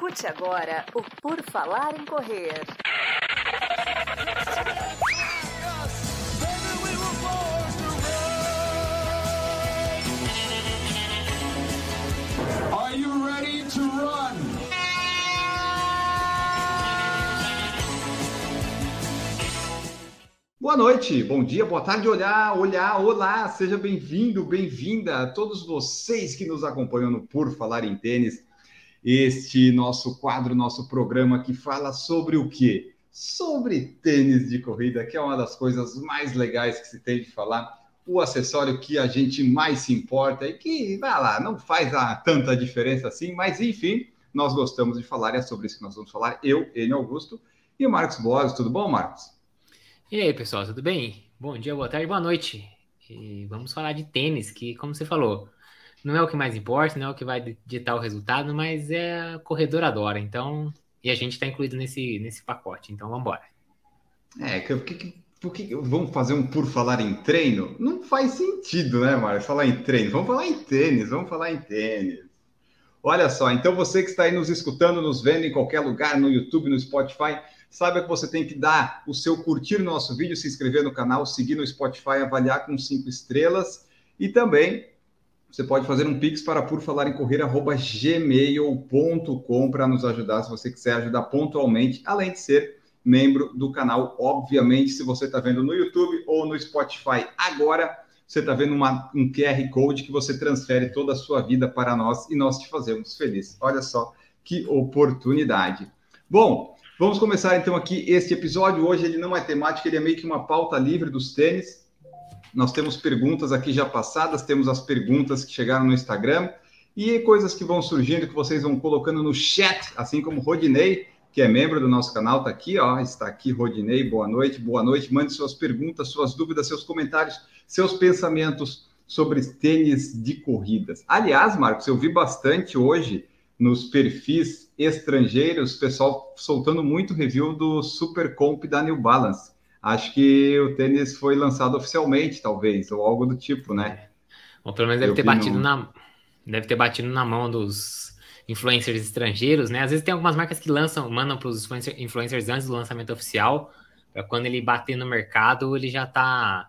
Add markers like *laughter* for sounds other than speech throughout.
Escute agora o Por Falar em Correr. Are you ready to run? Boa noite, bom dia, boa tarde, olhar, olhar, olá, seja bem-vindo, bem-vinda a todos vocês que nos acompanham no Por Falar em Tênis, este nosso quadro, nosso programa que fala sobre o quê? Sobre tênis de corrida, que é uma das coisas mais legais que se tem de falar, o acessório que a gente mais se importa e que, vai lá, não faz a, tanta diferença assim, mas enfim, nós gostamos de falar e é sobre isso que nós vamos falar, eu, Enio Augusto e o Marcos Boas, tudo bom, Marcos? E aí, pessoal, tudo bem? Bom dia, boa tarde, boa noite. E vamos falar de tênis, que, como você falou, não é o que mais importa, não é o que vai ditar o resultado, mas é a corredora adora, então. E a gente está incluído nesse, nesse pacote, então vamos embora. É, que, que, por que vamos fazer um por falar em treino? Não faz sentido, né, Mário? Falar em treino. Vamos falar em tênis, vamos falar em tênis. Olha só, então você que está aí nos escutando, nos vendo em qualquer lugar, no YouTube, no Spotify, Saiba que você tem que dar o seu curtir no nosso vídeo, se inscrever no canal, seguir no Spotify, avaliar com cinco estrelas e também você pode fazer um pix para por falar em correr gmail.com para nos ajudar se você quiser ajudar pontualmente, além de ser membro do canal, obviamente, se você está vendo no YouTube ou no Spotify agora, você está vendo uma, um QR Code que você transfere toda a sua vida para nós e nós te fazemos feliz. Olha só que oportunidade. Bom, Vamos começar então aqui este episódio. Hoje ele não é temático, ele é meio que uma pauta livre dos tênis. Nós temos perguntas aqui já passadas, temos as perguntas que chegaram no Instagram e coisas que vão surgindo que vocês vão colocando no chat, assim como Rodinei, que é membro do nosso canal, está aqui, ó, está aqui Rodinei, boa noite, boa noite. Mande suas perguntas, suas dúvidas, seus comentários, seus pensamentos sobre tênis de corridas. Aliás, Marcos, eu vi bastante hoje nos perfis estrangeiros, pessoal soltando muito review do Super Comp da New Balance. Acho que o tênis foi lançado oficialmente, talvez, ou algo do tipo, né? Ou pelo menos deve ter batido no... na deve ter batido na mão dos influencers estrangeiros, né? Às vezes tem algumas marcas que lançam, mandam para os influencers antes do lançamento oficial, para quando ele bater no mercado, ele já está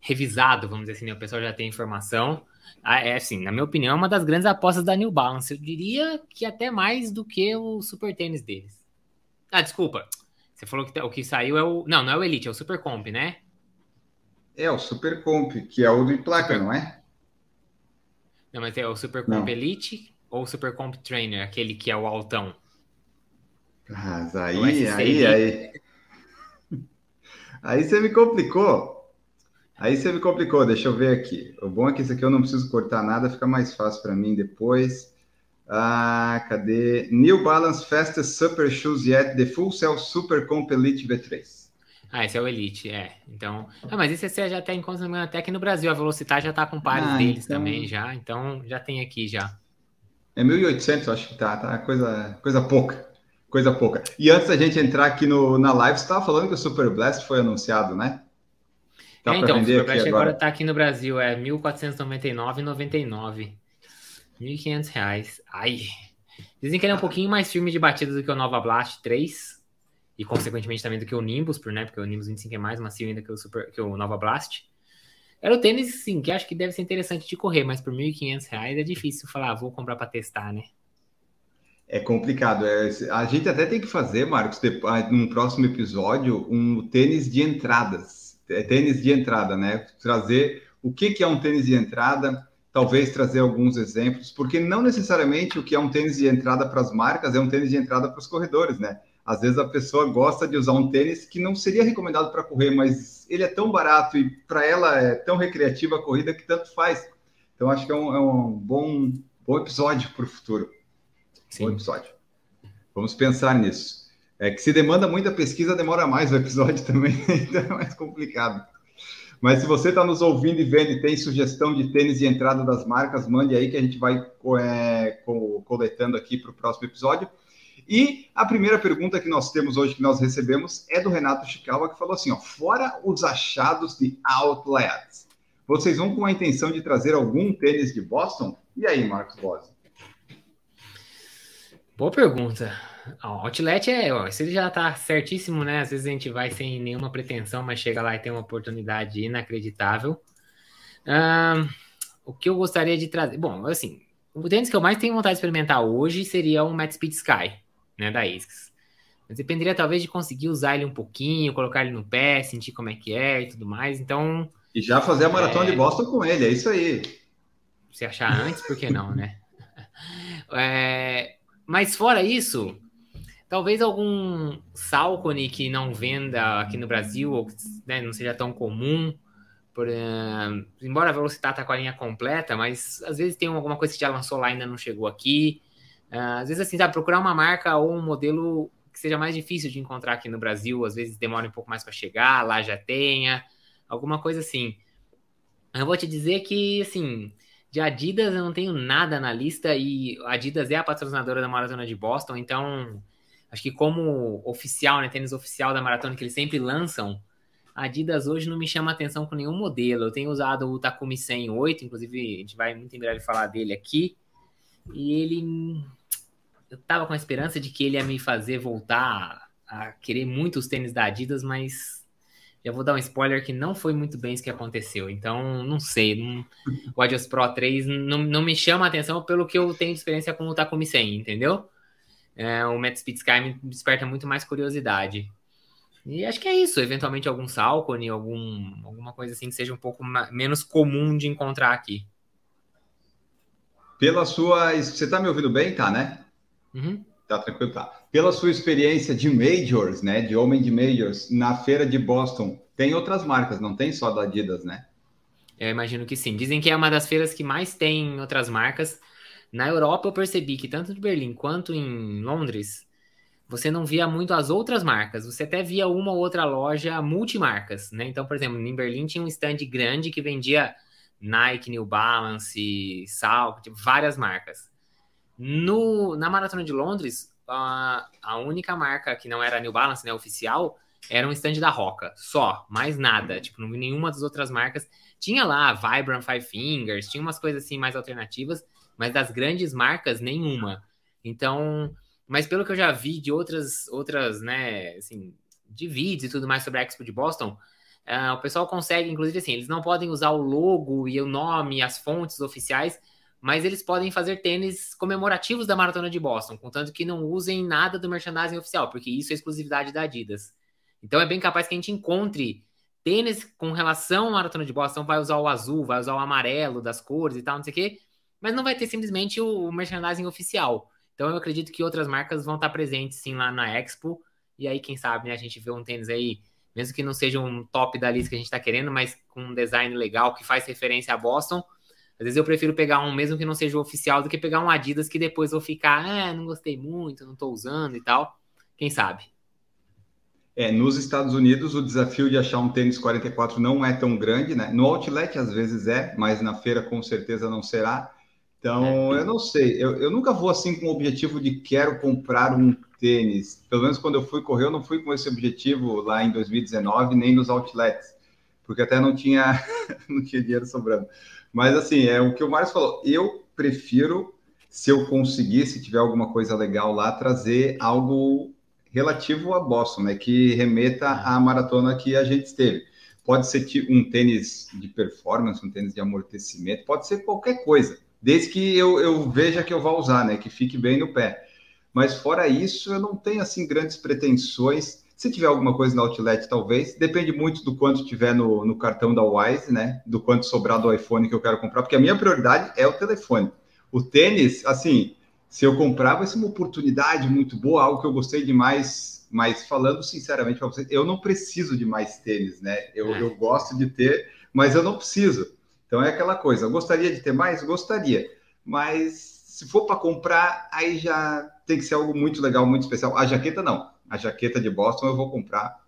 revisado, vamos dizer assim, né? o pessoal já tem informação. Ah, é assim, na minha opinião, é uma das grandes apostas da New Balance. Eu diria que até mais do que o super tênis deles. Ah, desculpa. Você falou que o que saiu é o. Não, não é o Elite, é o Super Comp, né? É o Super Comp, que é o de placa, super... não é? Não, mas é o Super Comp não. Elite ou o Super Comp Trainer, aquele que é o altão? Mas aí, aí, aí. Aí você me complicou. Aí você me complicou, deixa eu ver aqui. O bom é que esse aqui eu não preciso cortar nada, fica mais fácil para mim depois. Ah, cadê? New Balance Fastest Super Shoes Yet, The Full Cell Super Comp Elite V3. Ah, esse é o Elite, é. Então, ah, mas esse você já tem conta até aqui no Brasil. A Velocitar já tá com pares ah, deles então... também já, então já tem aqui já. É 1.800, acho que tá, tá coisa, coisa pouca. Coisa pouca. E antes da gente entrar aqui no, na live, você estava falando que o Super Blast foi anunciado, né? Dá é, então, o Superblash agora. agora tá aqui no Brasil, é R$ 1.499,99. 1.500 reais. Ai. Dizem que ele é um pouquinho mais firme de batida do que o Nova Blast 3. E, consequentemente, também do que o Nimbus, né? Porque o Nimbus 25 é mais macio ainda que o, Super, que o Nova Blast. Era o tênis, sim, que acho que deve ser interessante de correr, mas por 1.500 reais é difícil falar, ah, vou comprar para testar, né? É complicado. É, a gente até tem que fazer, Marcos, ah, num próximo episódio, um tênis de entradas é, tênis de entrada, né? Trazer o que, que é um tênis de entrada, talvez trazer alguns exemplos, porque não necessariamente o que é um tênis de entrada para as marcas é um tênis de entrada para os corredores, né? Às vezes a pessoa gosta de usar um tênis que não seria recomendado para correr, mas ele é tão barato e para ela é tão recreativa a corrida que tanto faz. Então acho que é um, é um bom, bom episódio para o futuro. Sim. Bom episódio. Vamos pensar nisso. É que se demanda muita pesquisa, demora mais o episódio *laughs* também, então é mais complicado. Mas se você está nos ouvindo e vendo e tem sugestão de tênis de entrada das marcas, mande aí que a gente vai é, coletando aqui para o próximo episódio. E a primeira pergunta que nós temos hoje, que nós recebemos, é do Renato Chicawa, que falou assim: ó, fora os achados de outlets, vocês vão com a intenção de trazer algum tênis de Boston? E aí, Marcos Bosi? Boa pergunta. O outlet é, ó, se ele já tá certíssimo, né? Às vezes a gente vai sem nenhuma pretensão, mas chega lá e tem uma oportunidade inacreditável. o que eu gostaria de trazer? Bom, assim, o tênis que eu mais tenho vontade de experimentar hoje seria um Matt Speed Sky, né, da ASICS. Mas dependeria talvez de conseguir usar ele um pouquinho, colocar ele no pé, sentir como é que é e tudo mais. Então. E já fazer a maratona é... de Boston com ele, é isso aí. Se achar antes, por que não, né? *laughs* É... Mas fora isso, talvez algum Salcone que não venda aqui no Brasil, ou né, não seja tão comum. Por, uh, embora a velocidade tá com a linha completa, mas às vezes tem alguma coisa que já lançou lá e ainda não chegou aqui. Uh, às vezes, assim, sabe, procurar uma marca ou um modelo que seja mais difícil de encontrar aqui no Brasil, às vezes demora um pouco mais para chegar, lá já tenha, alguma coisa assim. Eu vou te dizer que, assim, de Adidas eu não tenho nada na lista e Adidas é a patrocinadora da Maratona de Boston, então acho que como oficial, né, tênis oficial da maratona que eles sempre lançam, a Adidas hoje não me chama atenção com nenhum modelo. Eu tenho usado o Takumi 108, inclusive a gente vai muito em breve falar dele aqui, e ele eu tava com a esperança de que ele ia me fazer voltar a querer muito os tênis da Adidas, mas já vou dar um spoiler que não foi muito bem isso que aconteceu. Então, não sei. Não, o Adios Pro 3 não, não me chama a atenção pelo que eu tenho de experiência com o Takumi 100, entendeu? É, o Matt Sky me desperta muito mais curiosidade. E acho que é isso. Eventualmente algum Salcone, algum, alguma coisa assim que seja um pouco menos comum de encontrar aqui. Pela sua... Você tá me ouvindo bem? Tá, né? Uhum. Tá tranquilo, tá. Pela sua experiência de majors, né, de homem de majors, na feira de Boston, tem outras marcas, não tem só da Adidas, né? Eu imagino que sim. Dizem que é uma das feiras que mais tem outras marcas. Na Europa eu percebi que tanto em Berlim quanto em Londres, você não via muito as outras marcas. Você até via uma ou outra loja multimarcas, né? Então, por exemplo, em Berlim tinha um stand grande que vendia Nike, New Balance, Sal, tipo, várias marcas. No, na Maratona de Londres, a, a única marca que não era New Balance, né, oficial, era um stand da Roca, só, mais nada. Tipo, não vi nenhuma das outras marcas. Tinha lá Vibrant Five Fingers, tinha umas coisas assim mais alternativas, mas das grandes marcas, nenhuma. Então, mas pelo que eu já vi de outras, outras, né, assim, de vídeos e tudo mais sobre a Expo de Boston, uh, o pessoal consegue, inclusive assim, eles não podem usar o logo e o nome, as fontes oficiais, mas eles podem fazer tênis comemorativos da Maratona de Boston, contanto que não usem nada do merchandising oficial, porque isso é exclusividade da Adidas. Então é bem capaz que a gente encontre tênis com relação à Maratona de Boston, vai usar o azul, vai usar o amarelo das cores e tal, não sei o quê, mas não vai ter simplesmente o merchandising oficial. Então eu acredito que outras marcas vão estar presentes sim lá na Expo, e aí quem sabe né, a gente vê um tênis aí, mesmo que não seja um top da lista que a gente está querendo, mas com um design legal que faz referência a Boston, às vezes eu prefiro pegar um, mesmo que não seja oficial, do que pegar um Adidas que depois vou ficar, ah, não gostei muito, não estou usando e tal. Quem sabe? É, nos Estados Unidos, o desafio de achar um tênis 44 não é tão grande, né? No outlet, às vezes é, mas na feira com certeza não será. Então, é. eu não sei. Eu, eu nunca vou assim com o objetivo de quero comprar um tênis. Pelo menos quando eu fui correr, eu não fui com esse objetivo lá em 2019, nem nos outlets, porque até não tinha, *laughs* não tinha dinheiro sobrando. Mas assim, é o que o Mário falou. Eu prefiro, se eu conseguir, se tiver alguma coisa legal lá, trazer algo relativo a Boston, né? Que remeta à maratona que a gente esteve. Pode ser um tênis de performance, um tênis de amortecimento, pode ser qualquer coisa, desde que eu, eu veja que eu vou usar, né? Que fique bem no pé. Mas fora isso, eu não tenho assim grandes pretensões. Se tiver alguma coisa no outlet, talvez. Depende muito do quanto tiver no, no cartão da Wise, né? Do quanto sobrar do iPhone que eu quero comprar, porque a minha prioridade é o telefone. O tênis, assim, se eu comprar, vai ser uma oportunidade muito boa, algo que eu gostei demais. Mas falando sinceramente para vocês, eu não preciso de mais tênis, né? Eu, é. eu gosto de ter, mas eu não preciso. Então é aquela coisa. Gostaria de ter mais? Gostaria. Mas se for para comprar, aí já tem que ser algo muito legal, muito especial. A jaqueta não a jaqueta de Boston eu vou comprar,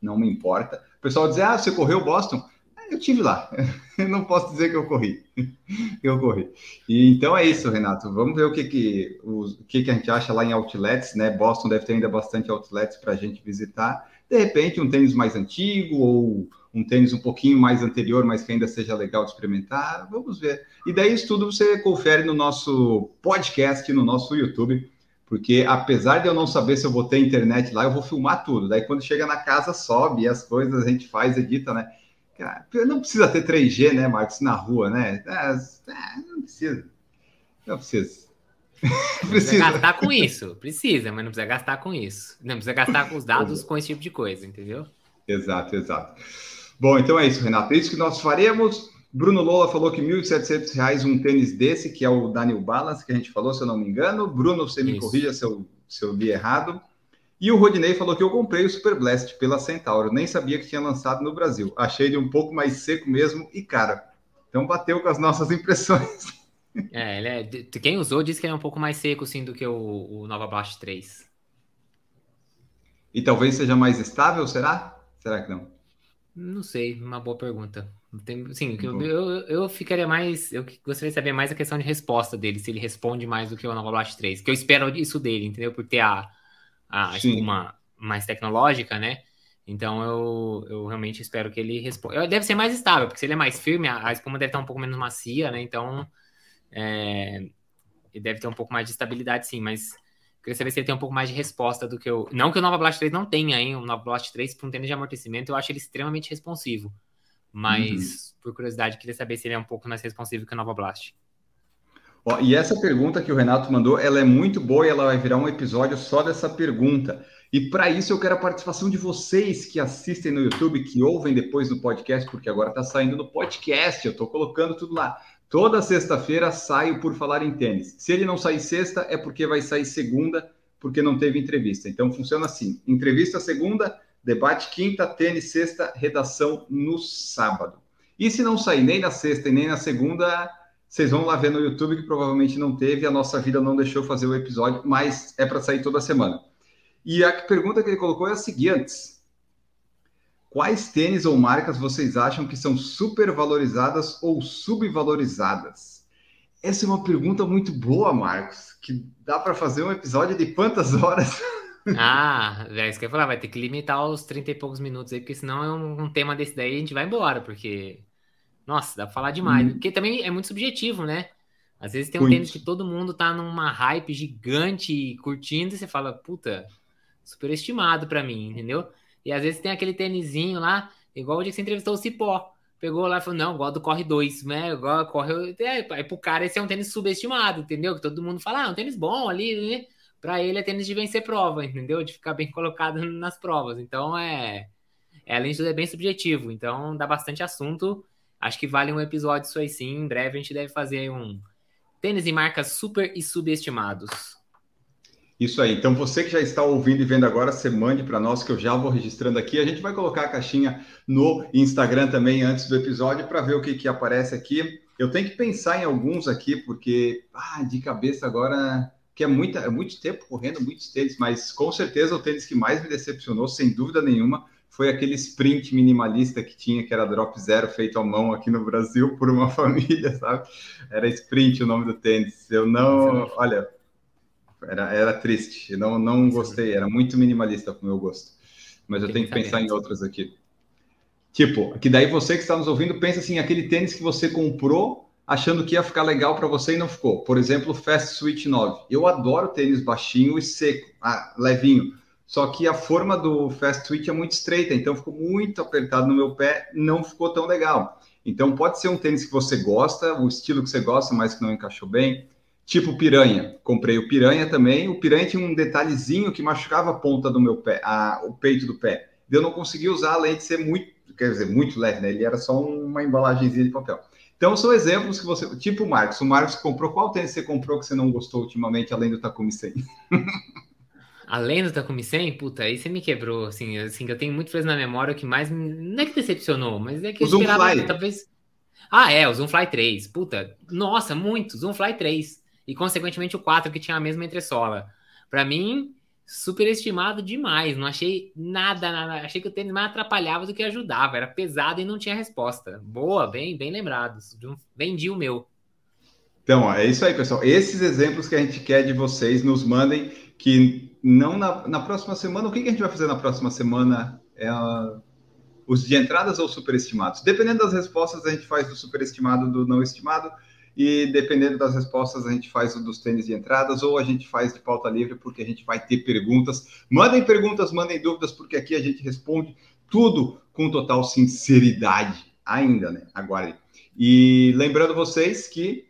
não me importa. O pessoal diz, ah, você correu Boston? Eu tive lá, *laughs* não posso dizer que eu corri, *laughs* eu corri. E então é isso, Renato. Vamos ver o que que, o que que a gente acha lá em outlets, né? Boston deve ter ainda bastante outlets para a gente visitar. De repente, um tênis mais antigo ou um tênis um pouquinho mais anterior, mas que ainda seja legal de experimentar. Vamos ver. E daí isso tudo você confere no nosso podcast, no nosso YouTube Porque apesar de eu não saber se eu vou ter internet lá, eu vou filmar tudo. Daí quando chega na casa, sobe as coisas, a gente faz, edita, né? Não precisa ter 3G, né, Marcos, na rua, né? É, é, não precisa. Não precisa. Não *laughs* precisa gastar com isso. Precisa, mas não precisa gastar com isso. Não precisa gastar com os dados com esse tipo de coisa, entendeu? Exato, exato. Bom, então é isso, Renato. É isso que nós faremos. Bruno Lola falou que R$ 1.700 um tênis desse, que é o Daniel Balance, que a gente falou, se eu não me engano. Bruno, você me isso. corrija se eu, se eu li errado. E o Rodinei falou que eu comprei o Super Blast pela Centauro, nem sabia que tinha lançado no Brasil. Achei ele um pouco mais seco mesmo e cara. Então bateu com as nossas *laughs* impressões. É, ele é, quem usou disse que ele é um pouco mais seco sim do que o, o Nova Blast 3. E talvez seja mais estável, será? Será que não? Não sei, uma boa pergunta. Tem, sim, eu, eu, eu, ficaria mais. Eu gostaria de saber mais a questão de resposta dele, se ele responde mais do que o Nova Blast 3. Que eu espero isso dele, entendeu? Por ter a, a espuma mais tecnológica, né? Então eu, eu realmente espero que ele responda. Deve ser mais estável, porque se ele é mais firme, a, a espuma deve estar um pouco menos macia, né? Então é, ele deve ter um pouco mais de estabilidade, sim, mas queria saber se ele tem um pouco mais de resposta do que o. Não que o Nova Blast 3 não tenha, hein? O Nova Blast 3, para um tênis de amortecimento, eu acho ele extremamente responsivo. Mas, uhum. por curiosidade, queria saber se ele é um pouco mais responsivo que o Nova Blast. Ó, e essa pergunta que o Renato mandou, ela é muito boa e ela vai virar um episódio só dessa pergunta. E para isso eu quero a participação de vocês que assistem no YouTube, que ouvem depois no podcast, porque agora está saindo no podcast, eu estou colocando tudo lá. Toda sexta-feira saio por falar em tênis. Se ele não sair sexta, é porque vai sair segunda, porque não teve entrevista. Então funciona assim: entrevista segunda, debate quinta, tênis sexta, redação no sábado. E se não sair nem na sexta e nem na segunda, vocês vão lá ver no YouTube que provavelmente não teve, a nossa vida não deixou fazer o episódio, mas é para sair toda semana. E a pergunta que ele colocou é a seguinte: Quais tênis ou marcas vocês acham que são supervalorizadas ou subvalorizadas? Essa é uma pergunta muito boa, Marcos, que dá para fazer um episódio de quantas horas? *laughs* Ah, é isso que eu ia falar, vai ter que limitar os 30 e poucos minutos aí, porque senão é um, um tema desse daí a gente vai embora, porque. Nossa, dá pra falar demais. Hum. Porque também é muito subjetivo, né? Às vezes tem um muito. tênis que todo mundo tá numa hype gigante curtindo e você fala, puta, superestimado para mim, entendeu? E às vezes tem aquele tênisinho lá, igual o dia que você entrevistou o Cipó. Pegou lá e falou: não, igual do Corre 2, né? Igual Corre. É, aí pro cara esse é um tênis subestimado, entendeu? Que todo mundo fala, ah, é um tênis bom ali, né? Pra ele é tênis de vencer prova, entendeu? De ficar bem colocado *laughs* nas provas. Então é. é além tudo, é bem subjetivo. Então dá bastante assunto. Acho que vale um episódio isso aí sim. Em breve a gente deve fazer um tênis e marcas super e subestimados. Isso aí. Então, você que já está ouvindo e vendo agora, você mande para nós, que eu já vou registrando aqui. A gente vai colocar a caixinha no Instagram também antes do episódio para ver o que, que aparece aqui. Eu tenho que pensar em alguns aqui, porque ah, de cabeça agora, que é, muita, é muito tempo correndo, muitos tênis, mas com certeza o tênis que mais me decepcionou, sem dúvida nenhuma, foi aquele sprint minimalista que tinha, que era drop zero feito à mão aqui no Brasil por uma *laughs* família, sabe? Era sprint o nome do tênis. Eu não, olha, era, era triste. Eu não, não gostei. Era muito minimalista com o meu gosto. Mas eu tenho que pensar em outras aqui. Tipo, que daí você que está nos ouvindo pensa assim, aquele tênis que você comprou achando que ia ficar legal para você e não ficou. Por exemplo, o Fast Switch 9. Eu adoro tênis baixinho e seco, ah, levinho. Só que a forma do Fast Switch é muito estreita, então ficou muito apertado no meu pé, não ficou tão legal. Então pode ser um tênis que você gosta, o estilo que você gosta, mas que não encaixou bem. Tipo piranha. Comprei o piranha também. O piranha tinha um detalhezinho que machucava a ponta do meu pé, a, o peito do pé. Eu não conseguia usar além de ser muito, quer dizer, muito leve, né? Ele era só uma embalagenzinha de papel. Então são exemplos que você. Tipo o Marcos. O Marcos comprou. Qual tênis você comprou que você não gostou ultimamente, além do Takumi 100? *laughs* além do Takumi 100, puta, aí você me quebrou, assim, assim, eu tenho muito fresco na memória, o que mais não é que decepcionou, mas é que o eu esperava, Zoom talvez... Ah, é, o Zoomfly 3, puta, nossa, muito, Zoomfly 3 e, consequentemente, o 4, que tinha a mesma entressola. Para mim, superestimado demais. Não achei nada, nada. Achei que o tênis mais atrapalhava do que ajudava. Era pesado e não tinha resposta. Boa, bem, bem lembrado. Vendi o meu. Então, é isso aí, pessoal. Esses exemplos que a gente quer de vocês, nos mandem que não na, na próxima semana. O que, que a gente vai fazer na próxima semana? É os de entradas ou superestimados? Dependendo das respostas, a gente faz do superestimado, do não estimado e dependendo das respostas, a gente faz o dos tênis de entradas ou a gente faz de pauta livre, porque a gente vai ter perguntas. Mandem perguntas, mandem dúvidas, porque aqui a gente responde tudo com total sinceridade, ainda, né? Agora. E lembrando vocês que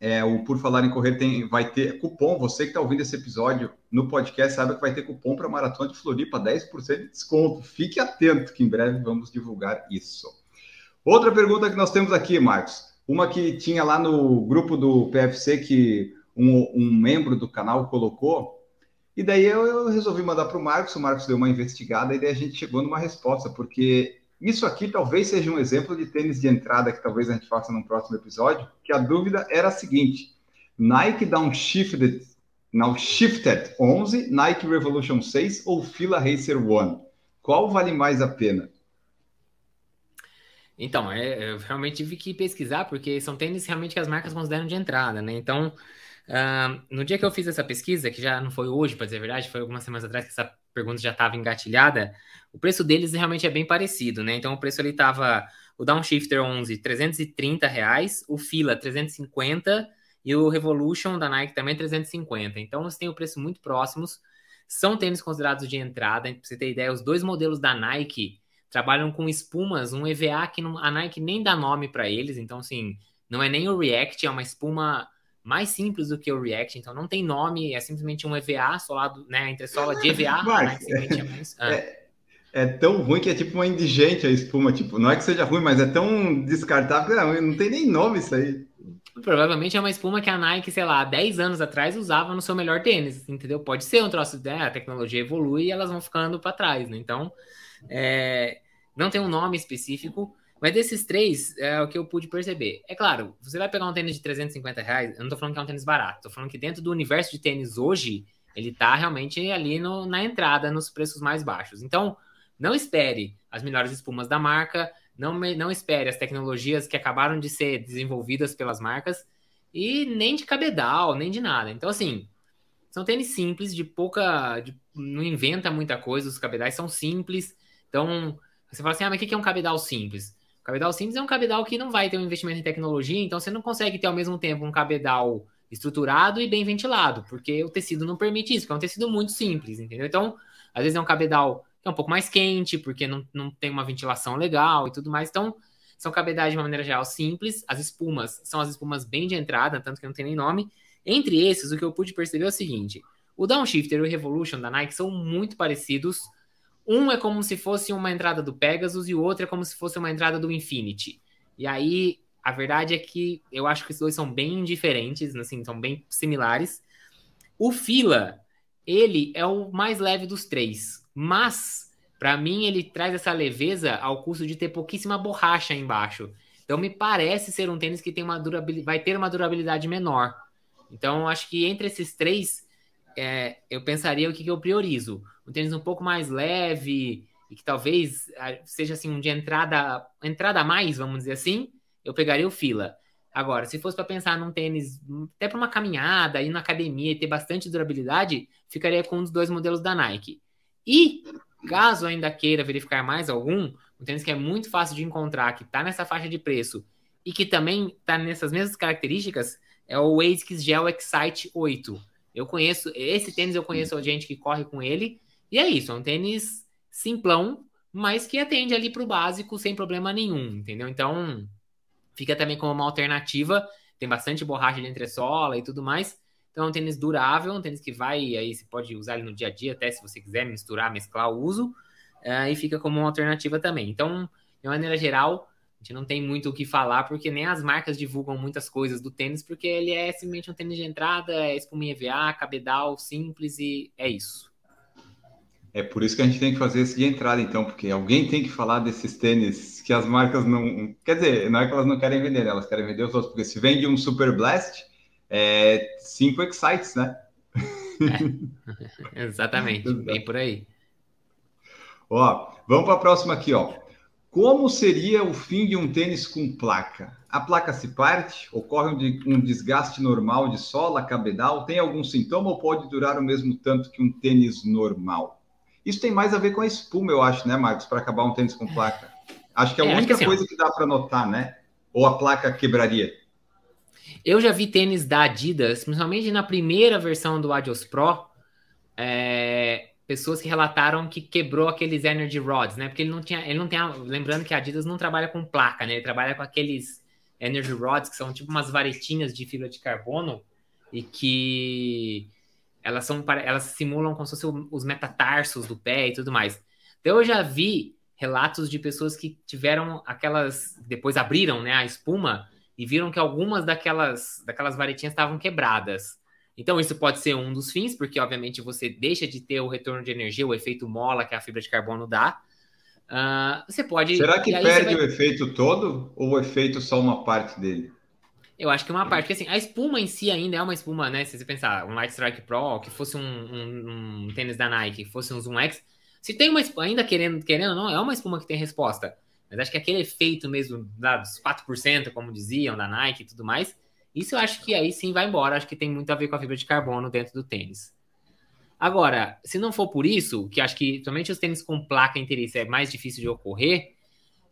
é, o Por Falar em Correr tem, vai ter cupom. Você que está ouvindo esse episódio no podcast, sabe que vai ter cupom para Maratona de Floripa, 10% de desconto. Fique atento, que em breve vamos divulgar isso. Outra pergunta que nós temos aqui, Marcos. Uma que tinha lá no grupo do PFC que um, um membro do canal colocou. E daí eu, eu resolvi mandar para o Marcos. O Marcos deu uma investigada e daí a gente chegou numa resposta, porque isso aqui talvez seja um exemplo de tênis de entrada que talvez a gente faça num próximo episódio, que a dúvida era a seguinte: Nike Downshifted, now Shifted 11, Nike Revolution 6 ou Fila Racer One? Qual vale mais a pena? Então, é, eu realmente tive que pesquisar, porque são tênis realmente que as marcas consideram de entrada, né? Então, uh, no dia que eu fiz essa pesquisa, que já não foi hoje, para dizer a verdade, foi algumas semanas atrás que essa pergunta já estava engatilhada, o preço deles realmente é bem parecido, né? Então, o preço ali estava o Downshifter 11, 330 reais, o Fila, 350 e o Revolution da Nike também 350. Então, você tem o preço muito próximos. São tênis considerados de entrada. Para você ter ideia, os dois modelos da Nike trabalham com espumas, um EVA que não, a Nike nem dá nome para eles, então assim, não é nem o React, é uma espuma mais simples do que o React, então não tem nome, é simplesmente um EVA solado, né, entre sola de EVA, *laughs* é, mais, ah. é, é, tão ruim que é tipo uma indigente a espuma, tipo, não é que seja ruim, mas é tão descartável, não, não tem nem nome isso aí. Provavelmente é uma espuma que a Nike, sei lá, 10 anos atrás usava no seu melhor tênis, entendeu? Pode ser um troço, né? A tecnologia evolui e elas vão ficando para trás, né? Então, é, não tem um nome específico, mas desses três é o que eu pude perceber. É claro, você vai pegar um tênis de 350 reais, eu não tô falando que é um tênis barato, tô falando que dentro do universo de tênis hoje, ele tá realmente ali no, na entrada, nos preços mais baixos. Então, não espere as melhores espumas da marca, não, não espere as tecnologias que acabaram de ser desenvolvidas pelas marcas, e nem de cabedal, nem de nada. Então, assim, são tênis simples, de pouca. De, não inventa muita coisa, os cabedais são simples. Então, você fala assim, ah, mas o que é um cabedal simples? O cabedal simples é um cabedal que não vai ter um investimento em tecnologia, então você não consegue ter ao mesmo tempo um cabedal estruturado e bem ventilado, porque o tecido não permite isso, porque é um tecido muito simples, entendeu? Então, às vezes é um cabedal que é um pouco mais quente, porque não, não tem uma ventilação legal e tudo mais. Então, são cabedais de uma maneira geral simples. As espumas são as espumas bem de entrada, tanto que não tem nem nome. Entre esses, o que eu pude perceber é o seguinte: o Downshifter e o Revolution da Nike são muito parecidos um é como se fosse uma entrada do Pegasus e o outro é como se fosse uma entrada do Infinity. E aí, a verdade é que eu acho que os dois são bem diferentes, assim, são bem similares. O Fila, ele é o mais leve dos três, mas para mim ele traz essa leveza ao custo de ter pouquíssima borracha embaixo. Então me parece ser um tênis que tem uma durabilidade, vai ter uma durabilidade menor. Então acho que entre esses três, é, eu pensaria o que, que eu priorizo um tênis um pouco mais leve e que talvez ah, seja assim um de entrada, entrada a mais, vamos dizer assim, eu pegaria o fila. Agora, se fosse para pensar num tênis, até para uma caminhada, ir na academia e ter bastante durabilidade, ficaria com um dos dois modelos da Nike. E, caso ainda queira verificar mais algum, um tênis que é muito fácil de encontrar, que está nessa faixa de preço e que também está nessas mesmas características, é o ASICS Gel Excite 8. Eu conheço, esse tênis eu conheço gente que corre com ele, e é isso, é um tênis simplão, mas que atende ali para o básico sem problema nenhum, entendeu? Então, fica também como uma alternativa. Tem bastante borracha de entressola e tudo mais. Então, é um tênis durável, um tênis que vai, aí você pode usar ele no dia a dia, até se você quiser misturar, mesclar o uso, uh, e fica como uma alternativa também. Então, de maneira geral, a gente não tem muito o que falar, porque nem as marcas divulgam muitas coisas do tênis, porque ele é simplesmente um tênis de entrada, é espuminha EVA, cabedal, simples e é isso. É por isso que a gente tem que fazer esse de entrada, então, porque alguém tem que falar desses tênis que as marcas não. Quer dizer, não é que elas não querem vender, né? elas querem vender os outros, porque se vende um Super Blast, é cinco Excites, né? É, *laughs* exatamente, bem por aí. Ó, vamos para a próxima aqui, ó. Como seria o fim de um tênis com placa? A placa se parte? Ocorre um desgaste normal de sola, cabedal? Tem algum sintoma ou pode durar o mesmo tanto que um tênis normal? Isso tem mais a ver com a espuma, eu acho, né, Marcos, para acabar um tênis com placa. Acho que é a é, única que, assim, coisa que dá para notar, né? Ou a placa quebraria. Eu já vi tênis da Adidas, principalmente na primeira versão do Adios Pro, é, pessoas que relataram que quebrou aqueles energy rods, né? Porque ele não tinha, ele não tem, lembrando que a Adidas não trabalha com placa, né? Ele trabalha com aqueles energy rods que são tipo umas varetinhas de fibra de carbono e que elas são elas simulam como se fossem os metatarsos do pé e tudo mais. Então eu já vi relatos de pessoas que tiveram aquelas depois abriram, né, a espuma e viram que algumas daquelas daquelas varetinhas estavam quebradas. Então, isso pode ser um dos fins, porque obviamente você deixa de ter o retorno de energia, o efeito mola que a fibra de carbono dá. Uh, você pode. Será que perde vai... o efeito todo ou o efeito só uma parte dele? Eu acho que uma parte, porque assim, a espuma em si ainda é uma espuma, né? Se você pensar, um Light Strike Pro, que fosse um, um, um tênis da Nike, que fosse um Zoom X, se tem uma espuma, ainda querendo, querendo não, é uma espuma que tem resposta. Mas acho que aquele efeito mesmo dos 4%, como diziam, da Nike e tudo mais, isso eu acho que aí sim vai embora. Acho que tem muito a ver com a fibra de carbono dentro do tênis. Agora, se não for por isso, que acho que somente os tênis com placa interesse é mais difícil de ocorrer,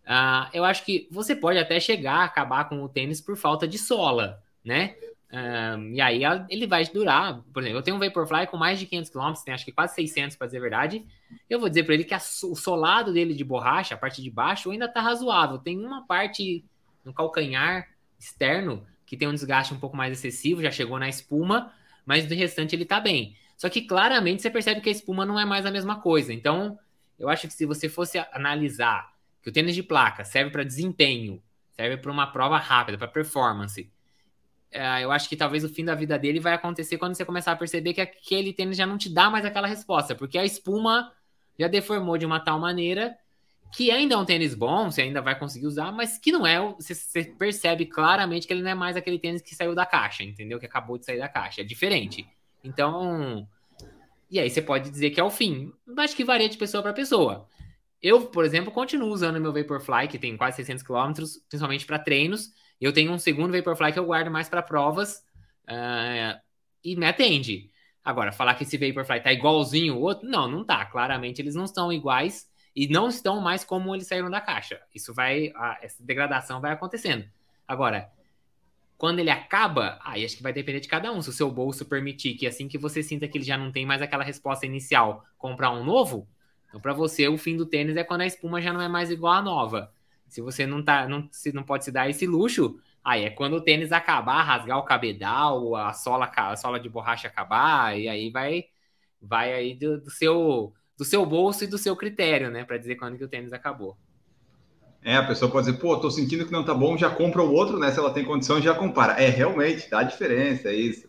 uh, eu acho que você pode até chegar a acabar com o tênis por falta de sola, né? Uh, e aí ele vai durar. Por exemplo, eu tenho um Vaporfly com mais de 500 km, tem acho que quase 600 para dizer a verdade. Eu vou dizer para ele que a, o solado dele de borracha, a parte de baixo, ainda está razoável. Tem uma parte no calcanhar externo que tem um desgaste um pouco mais excessivo, já chegou na espuma, mas do restante ele tá bem. Só que claramente você percebe que a espuma não é mais a mesma coisa. Então, eu acho que se você fosse analisar que o tênis de placa serve para desempenho, serve para uma prova rápida, para performance, é, eu acho que talvez o fim da vida dele vai acontecer quando você começar a perceber que aquele tênis já não te dá mais aquela resposta, porque a espuma já deformou de uma tal maneira que ainda é um tênis bom, você ainda vai conseguir usar, mas que não é, você, você, percebe claramente que ele não é mais aquele tênis que saiu da caixa, entendeu? Que acabou de sair da caixa, é diferente. Então, e aí você pode dizer que é o fim. Acho que varia de pessoa para pessoa. Eu, por exemplo, continuo usando meu Vaporfly, que tem quase 600 km, principalmente para treinos. Eu tenho um segundo Vaporfly que eu guardo mais para provas uh, e me atende. Agora, falar que esse Vaporfly tá igualzinho o outro, não, não tá. Claramente eles não estão iguais e não estão mais como eles saíram da caixa. Isso vai, a, essa degradação vai acontecendo. Agora, quando ele acaba, aí acho que vai depender de cada um. Se o seu bolso permitir que assim que você sinta que ele já não tem mais aquela resposta inicial, comprar um novo, então para você o fim do tênis é quando a espuma já não é mais igual à nova. Se você não tá, não, se não pode se dar esse luxo, aí é quando o tênis acabar, rasgar o cabedal, a sola, a sola de borracha acabar, e aí vai, vai aí do, do seu do seu bolso e do seu critério, né? Para dizer quando que o tênis acabou. É, a pessoa pode dizer, pô, tô sentindo que não tá bom, já compra o outro, né? Se ela tem condição, já compara. É, realmente, dá diferença, é isso.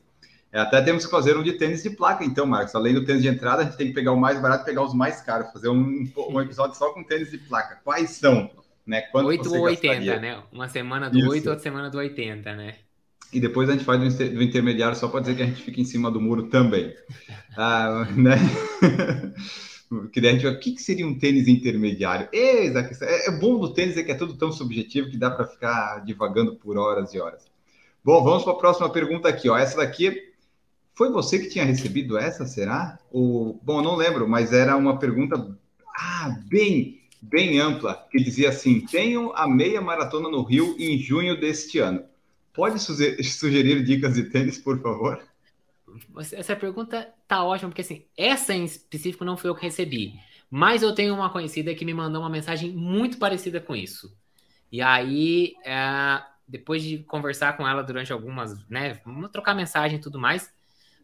É, até temos que fazer um de tênis de placa, então, Marcos. Além do tênis de entrada, a gente tem que pegar o mais barato e pegar os mais caros. Fazer um, um episódio só com tênis de placa. Quais são? Né? Quanto 8 ou 80, gastaria? né? Uma semana do isso. 8, outra semana do 80, né? E depois a gente faz do intermediário só para dizer que a gente fica em cima do muro também. *laughs* ah, né? *laughs* que daí a gente vai, o que, que seria um tênis intermediário? É, é, é bom do tênis é que é tudo tão subjetivo que dá para ficar divagando por horas e horas. Bom, vamos para a próxima pergunta aqui. Ó. Essa daqui foi você que tinha recebido essa, será? O, bom, não lembro, mas era uma pergunta ah, bem, bem ampla, que dizia assim: tenho a meia maratona no Rio em junho deste ano. Pode sugerir dicas de tênis, por favor? Essa pergunta tá ótima, porque assim, essa em específico não foi eu que recebi. Mas eu tenho uma conhecida que me mandou uma mensagem muito parecida com isso. E aí, é, depois de conversar com ela durante algumas, né, trocar mensagem e tudo mais,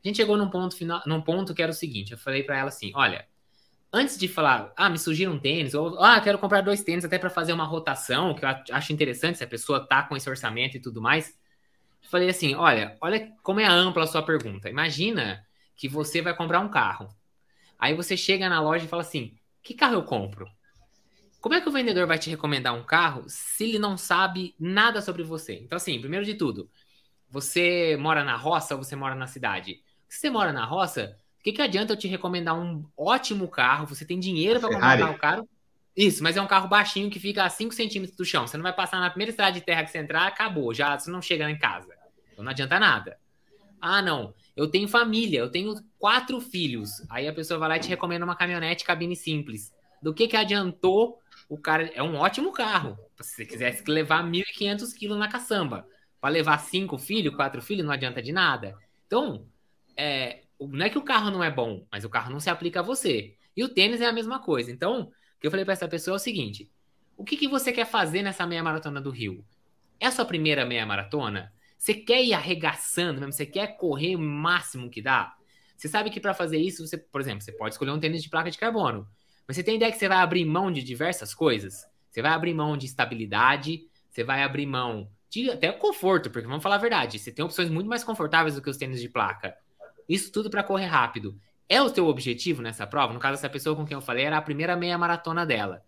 a gente chegou num ponto final, num ponto que era o seguinte, eu falei para ela assim, olha, antes de falar, ah, me surgiram um tênis, ou ah, quero comprar dois tênis até para fazer uma rotação, que eu acho interessante se a pessoa tá com esse orçamento e tudo mais, falei assim: olha, olha como é ampla a sua pergunta. Imagina que você vai comprar um carro. Aí você chega na loja e fala assim: que carro eu compro? Como é que o vendedor vai te recomendar um carro se ele não sabe nada sobre você? Então, assim, primeiro de tudo, você mora na roça ou você mora na cidade? Se você mora na roça, o que, que adianta eu te recomendar um ótimo carro? Você tem dinheiro para comprar um carro caro? Isso, mas é um carro baixinho que fica a 5 centímetros do chão. Você não vai passar na primeira estrada de terra que você entrar, acabou, já você não chega em casa. Então não adianta nada. Ah, não, eu tenho família, eu tenho quatro filhos. Aí a pessoa vai lá e te recomenda uma caminhonete cabine simples. Do que que adiantou o cara? É um ótimo carro. Se você quisesse levar 1.500 quilos na caçamba. para levar cinco filhos, quatro filhos, não adianta de nada. Então, é, não é que o carro não é bom, mas o carro não se aplica a você. E o tênis é a mesma coisa. Então, que eu falei para essa pessoa é o seguinte: o que, que você quer fazer nessa meia maratona do Rio? É a sua primeira meia maratona? Você quer ir arregaçando mesmo? Você quer correr o máximo que dá? Você sabe que para fazer isso, você, por exemplo, você pode escolher um tênis de placa de carbono. Mas você tem ideia que você vai abrir mão de diversas coisas? Você vai abrir mão de estabilidade, você vai abrir mão de até conforto, porque vamos falar a verdade, você tem opções muito mais confortáveis do que os tênis de placa. Isso tudo para correr rápido. É o teu objetivo nessa prova? No caso, essa pessoa com quem eu falei era a primeira meia maratona dela.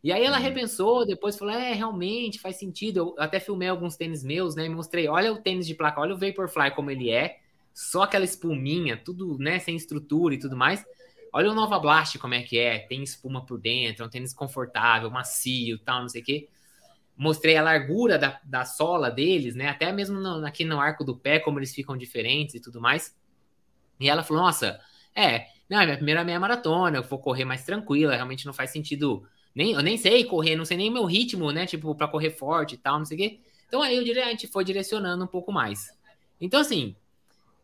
E aí ela uhum. repensou, depois falou: é, realmente faz sentido. Eu até filmei alguns tênis meus, né? E mostrei: olha o tênis de placa, olha o Vaporfly como ele é. Só aquela espuminha, tudo, né? Sem estrutura e tudo mais. Olha o Nova Blast como é que é. Tem espuma por dentro, é um tênis confortável, macio, tal, não sei o quê mostrei a largura da, da sola deles, né? Até mesmo no, aqui no arco do pé, como eles ficam diferentes e tudo mais. E ela falou: Nossa, é, não, é minha primeira meia maratona, eu vou correr mais tranquila, realmente não faz sentido. Nem, eu nem sei correr, não sei nem meu ritmo, né? Tipo, para correr forte e tal, não sei o quê. Então aí eu diria, a gente foi direcionando um pouco mais. Então, assim,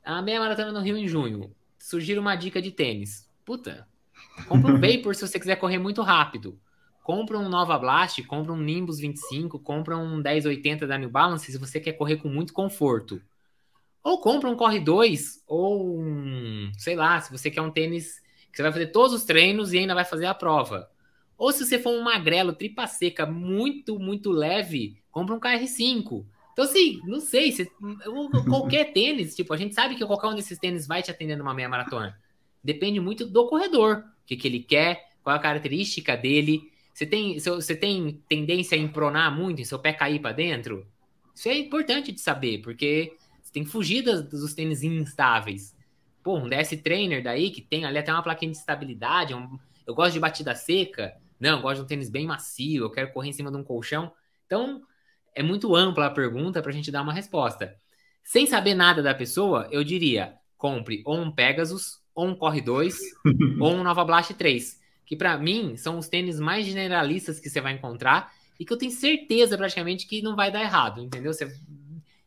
a meia maratona no Rio em junho, surgiu uma dica de tênis. Puta, compra um *laughs* Vapor se você quiser correr muito rápido compra um Nova Blast, compra um Nimbus 25, compra um 1080 da New Balance se você quer correr com muito conforto. Ou compra um Corre 2, ou um, sei lá, se você quer um tênis que você vai fazer todos os treinos e ainda vai fazer a prova. Ou se você for um magrelo, tripa seca, muito, muito leve, compra um KR5. Então, assim, não sei, se, qualquer *laughs* tênis, tipo, a gente sabe que qualquer um desses tênis vai te atender numa meia maratona. Depende muito do corredor, o que, que ele quer, qual é a característica dele. Você tem, você tem tendência a empronar muito e seu pé cair para dentro? Isso é importante de saber, porque tem que fugir dos, dos tênis instáveis. Pô, um DS Trainer daí, que tem ali até uma plaquinha de estabilidade, um, eu gosto de batida seca, não, eu gosto de um tênis bem macio, eu quero correr em cima de um colchão. Então, é muito ampla a pergunta para a gente dar uma resposta. Sem saber nada da pessoa, eu diria: compre ou um Pegasus, ou um Corre 2, *laughs* ou um Nova Blast 3 que para mim são os tênis mais generalistas que você vai encontrar e que eu tenho certeza praticamente que não vai dar errado, entendeu? Você,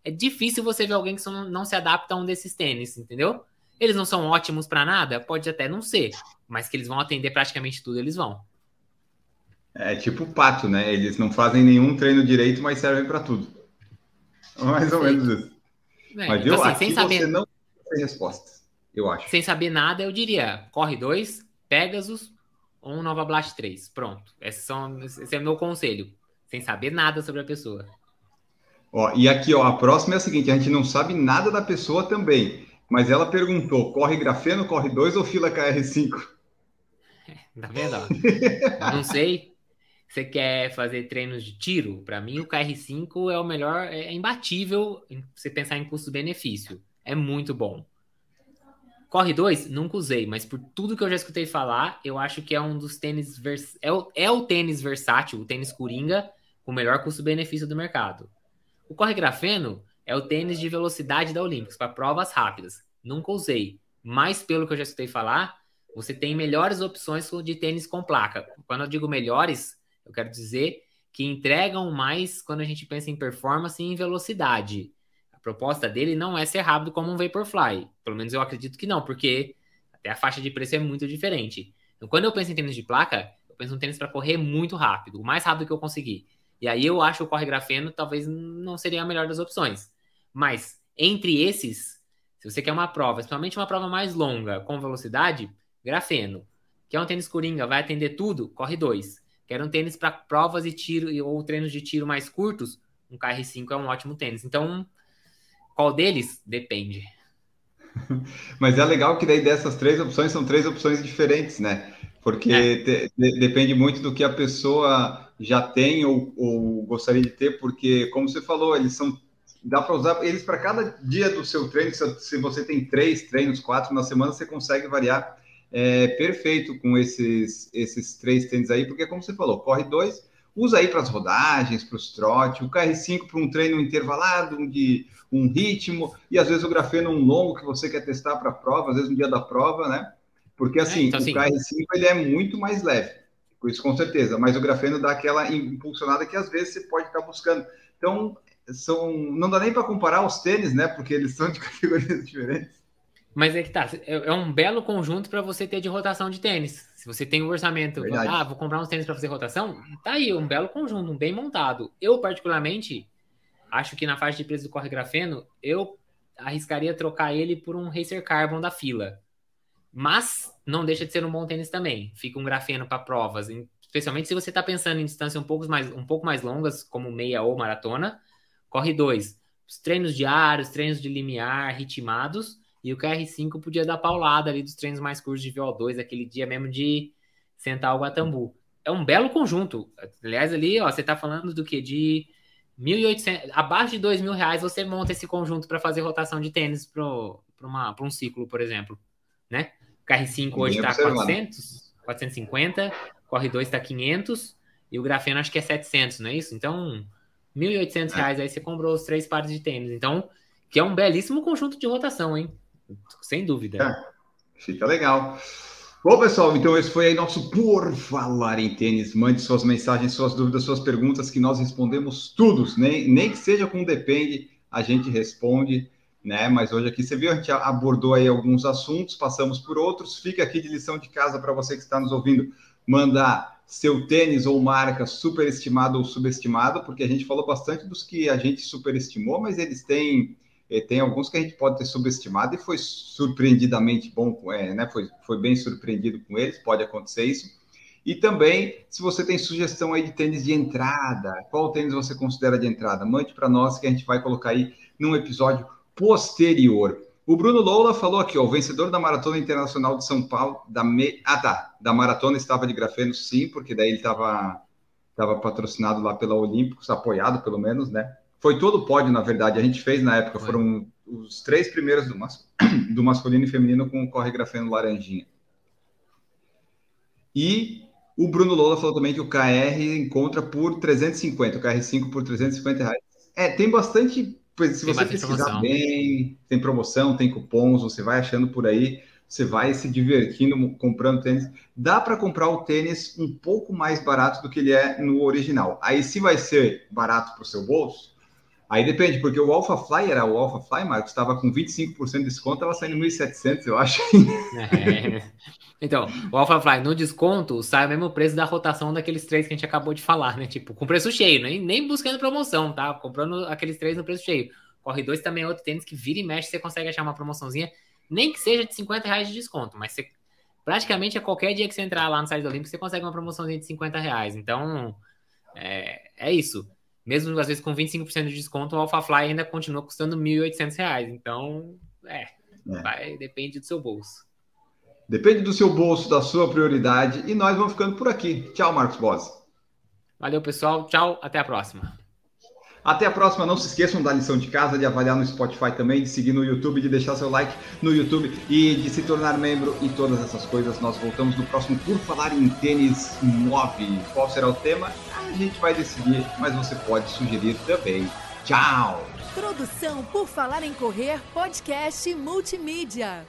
é difícil você ver alguém que não, não se adapta a um desses tênis, entendeu? Eles não são ótimos para nada? Pode até não ser, mas que eles vão atender praticamente tudo, eles vão. É tipo o pato, né? Eles não fazem nenhum treino direito, mas servem para tudo. Mais ou menos isso. É, mas então, eu, assim, sem saber... você não tem respostas, eu acho. Sem saber nada, eu diria, corre dois, Pegasus, ou um Nova Blast 3. Pronto. Esse, são, esse é o meu conselho. Sem saber nada sobre a pessoa. Ó, e aqui, ó, a próxima é a seguinte: a gente não sabe nada da pessoa também. Mas ela perguntou: corre grafeno, corre 2 ou fila KR5? Tá vendo? não sei. Você quer fazer treinos de tiro? Para mim, o KR5 é o melhor, é imbatível você pensar em custo-benefício. É muito bom. Corre 2, nunca usei, mas por tudo que eu já escutei falar, eu acho que é um dos tênis. Vers... É, o, é o tênis versátil, o tênis coringa, com o melhor custo-benefício do mercado. O Corre Grafeno é o tênis de velocidade da Olympics, para provas rápidas. Nunca usei, mas pelo que eu já escutei falar, você tem melhores opções de tênis com placa. Quando eu digo melhores, eu quero dizer que entregam mais quando a gente pensa em performance e em velocidade proposta dele não é ser rápido como um Vaporfly. Pelo menos eu acredito que não, porque até a faixa de preço é muito diferente. Então, quando eu penso em tênis de placa, eu penso em tênis para correr muito rápido, o mais rápido que eu conseguir. E aí eu acho o corre grafeno talvez não seria a melhor das opções. Mas entre esses, se você quer uma prova, principalmente uma prova mais longa, com velocidade, grafeno. Quer um tênis coringa, vai atender tudo? Corre dois. Quer um tênis para provas e tiro ou treinos de tiro mais curtos? Um KR5 é um ótimo tênis. Então, qual deles? Depende. *laughs* Mas é legal que daí dessas três opções são três opções diferentes, né? Porque é. te, de, depende muito do que a pessoa já tem ou, ou, gostaria de ter, porque, como você falou, eles são. Dá para usar eles para cada dia do seu treino. Se, se, você tem três treinos, quatro na semana, você consegue variar é, perfeito com esses, esses três tênis aí, porque, como você falou, corre dois, usa aí para as rodagens, para os trote, o KR5 para um treino intervalado, de um ritmo, e às vezes o grafeno um longo que você quer testar para a prova, às vezes no dia da prova, né? Porque assim, é, então, assim, o KR5 ele é muito mais leve, isso com certeza, mas o grafeno dá aquela impulsionada que às vezes você pode estar buscando. Então, são. Não dá nem para comparar os tênis, né? Porque eles são de *laughs* categorias diferentes. Mas é que tá, é, é um belo conjunto para você ter de rotação de tênis. Se você tem um orçamento, Verdade. ah, vou comprar uns tênis para fazer rotação, tá aí, um belo conjunto, um bem montado. Eu, particularmente, acho que na faixa de preço do Corre Grafeno, eu arriscaria trocar ele por um Racer Carbon da fila. Mas não deixa de ser um bom tênis também. Fica um grafeno para provas, especialmente se você está pensando em distâncias um pouco, mais, um pouco mais longas, como meia ou maratona. Corre dois. Os treinos diários, treinos de limiar, ritmados. E o KR5 podia dar paulada ali dos treinos mais curtos de VO2, aquele dia mesmo de sentar o Guatambu. É um belo conjunto. Aliás, ali, ó, você está falando do que? De 1.800, abaixo de 2 mil reais você monta esse conjunto para fazer rotação de tênis para um ciclo, por exemplo, né? O KR5 hoje está 400, 450, Corre 2 está 500 e o grafeno acho que é 700, não é isso? Então, 1.800 reais aí você comprou os três pares de tênis. Então, que é um belíssimo conjunto de rotação, hein? Sem dúvida. É, fica legal. Bom, pessoal, então esse foi aí nosso Por Falar em Tênis. Mande suas mensagens, suas dúvidas, suas perguntas, que nós respondemos tudo. Nem, nem que seja com depende, a gente responde, né? Mas hoje aqui, você viu, a gente abordou aí alguns assuntos, passamos por outros. Fica aqui de lição de casa para você que está nos ouvindo mandar seu tênis ou marca superestimado ou subestimado, porque a gente falou bastante dos que a gente superestimou, mas eles têm eh, tem alguns que a gente pode ter subestimado e foi surpreendidamente bom, é, né? Foi, foi bem surpreendido com eles, pode acontecer isso. E também, se você tem sugestão aí de tênis de entrada, qual tênis você considera de entrada? Mande para nós que a gente vai colocar aí num episódio posterior. O Bruno Loula falou aqui, ó, o vencedor da Maratona Internacional de São Paulo, da me... ah tá, da maratona estava de grafeno, sim, porque daí ele estava tava patrocinado lá pela Olímpicos, apoiado pelo menos, né? Foi todo o pódio, na verdade, a gente fez na época, foram os três primeiros do, mas... *clears throat* do masculino e feminino com o corre grafeno laranjinha. E o Bruno Lola falou também que o KR encontra por 350, o KR5 por 350 reais. É, tem bastante se tem você pesquisar bem, tem promoção, tem cupons, você vai achando por aí, você vai se divertindo comprando tênis. Dá para comprar o tênis um pouco mais barato do que ele é no original. Aí, se vai ser barato para o seu bolso, aí depende, porque o Alpha Fly era o Alpha Fly, Marcos, estava com 25% de desconto, estava saindo 1.700, eu acho. É. *laughs* Então, o Alpha Fly no desconto sai o mesmo preço da rotação daqueles três que a gente acabou de falar, né? Tipo, com preço cheio, nem, nem buscando promoção, tá? Comprando aqueles três no preço cheio. Corre 2 também é outro tênis que vira e mexe, você consegue achar uma promoçãozinha, nem que seja de 50 reais de desconto, mas você, praticamente a qualquer dia que você entrar lá no site do Olímpico, você consegue uma promoçãozinha de 50 reais. Então, é, é isso. Mesmo às vezes com 25% de desconto, o Alpha Fly ainda continua custando 1.800 reais. Então, é, é. Vai, depende do seu bolso. Depende do seu bolso, da sua prioridade. E nós vamos ficando por aqui. Tchau, Marcos Bosi. Valeu, pessoal. Tchau. Até a próxima. Até a próxima. Não se esqueçam da lição de casa, de avaliar no Spotify também, de seguir no YouTube, de deixar seu like no YouTube e de se tornar membro e todas essas coisas. Nós voltamos no próximo Por Falar em Tênis 9. Qual será o tema? A gente vai decidir, mas você pode sugerir também. Tchau! Produção Por Falar em Correr, podcast multimídia.